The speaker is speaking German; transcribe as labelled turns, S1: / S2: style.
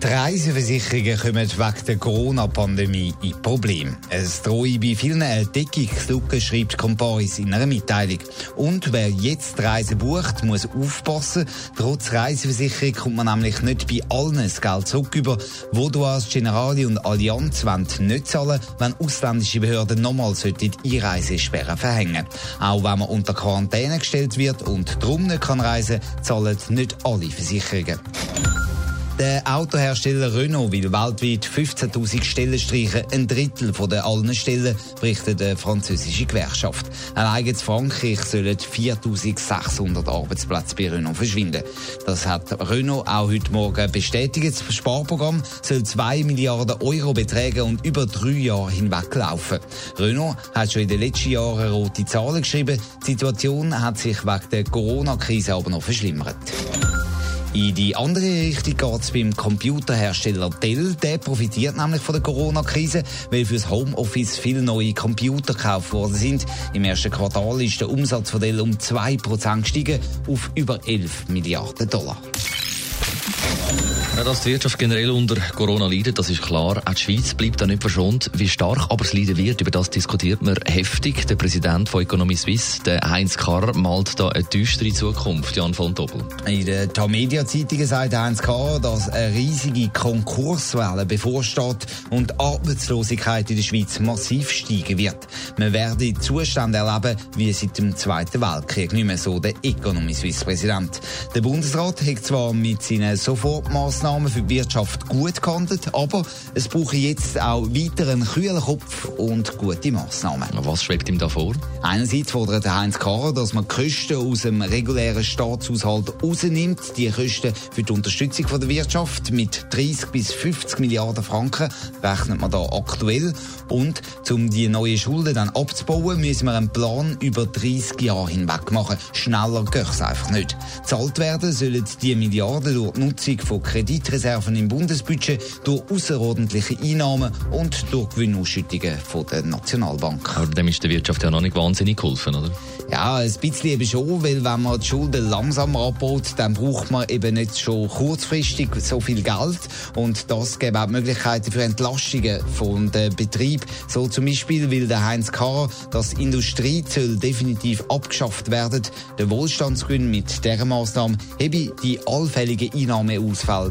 S1: Die Reiseversicherungen kommen wegen der Corona-Pandemie in Probleme. Es drohe bei vielen eine Deckungslücke, schreibt Comparis in einer Mitteilung. Und wer jetzt die Reise bucht, muss aufpassen. Trotz Reiseversicherung kommt man nämlich nicht bei allen das Geld zurück über. Vodouas, Generali und Allianz wollen nicht zahlen, wenn ausländische Behörden nochmals die Einreisesperre verhängen. Auch wenn man unter Quarantäne gestellt wird und darum nicht kann reisen, zahlen nicht alle Versicherungen. Der Autohersteller Renault will weltweit 15.000 Stellen streichen, ein Drittel von den allen Stellen, berichtet eine französische Gewerkschaft. Allein in Frankreich sollen 4.600 Arbeitsplätze bei Renault verschwinden. Das hat Renault auch heute Morgen bestätigt. Das Sparprogramm soll 2 Milliarden Euro betragen und über drei Jahre hinweg laufen. Renault hat schon in den letzten Jahren rote Zahlen geschrieben. Die Situation hat sich wegen der Corona-Krise aber noch verschlimmert. In die andere Richtung geht es beim Computerhersteller Dell. Der profitiert nämlich von der Corona-Krise, weil fürs Homeoffice viele neue Computer gekauft worden sind. Im ersten Quartal ist der Umsatz von Dell um 2% gestiegen auf über 11 Milliarden Dollar.
S2: Ja, dass die Wirtschaft generell unter Corona leidet, das ist klar. Auch die Schweiz bleibt da nicht verschont. Wie stark aber es leiden wird, über das diskutiert man heftig. Der Präsident von Economy Suisse, Heinz Karr, malt da eine düstere Zukunft. Jan von Doppel.
S1: In der Tamedia-Zeitung sagt Heinz Karr, dass eine riesige Konkurswelle bevorsteht und Arbeitslosigkeit in der Schweiz massiv steigen wird. Man werde Zustände erleben, wie seit dem Zweiten Weltkrieg. Nicht mehr so der Economy Suisse-Präsident. Der Bundesrat hat zwar mit seinen Sofortmaßnahmen Massnahmen für die Wirtschaft gut gehandelt, aber es brauche jetzt auch weiter einen kühlen Kopf und gute Massnahmen.
S2: Was schwebt ihm da vor?
S1: Einerseits fordert Heinz Karrer, dass man Kosten aus dem regulären Staatshaushalt rausnimmt, die Kosten für die Unterstützung der Wirtschaft mit 30 bis 50 Milliarden Franken rechnet man da aktuell und um die neuen Schulden dann abzubauen, müssen wir einen Plan über 30 Jahre hinweg machen. Schneller geht es einfach nicht. Zahlt werden sollen die Milliarden durch die Nutzung von Krediten Kreditreserven im Bundesbudget durch außerordentliche Einnahmen und durch Gewinnausschüttungen von der Nationalbank.
S2: Aber dem ist der Wirtschaft ja noch nicht wahnsinnig geholfen, oder?
S1: Ja, ein bisschen eben schon, weil wenn man die Schulden langsamer abbaut, dann braucht man eben nicht schon kurzfristig so viel Geld und das gibt auch Möglichkeiten für Entlastungen von den Betrieb. So zum Beispiel will der Heinz Karr, dass Industriezölle definitiv abgeschafft werden. Der Wohlstandsgewinn mit dieser Maßnahme hebe die allfälligen Einnahmeausfälle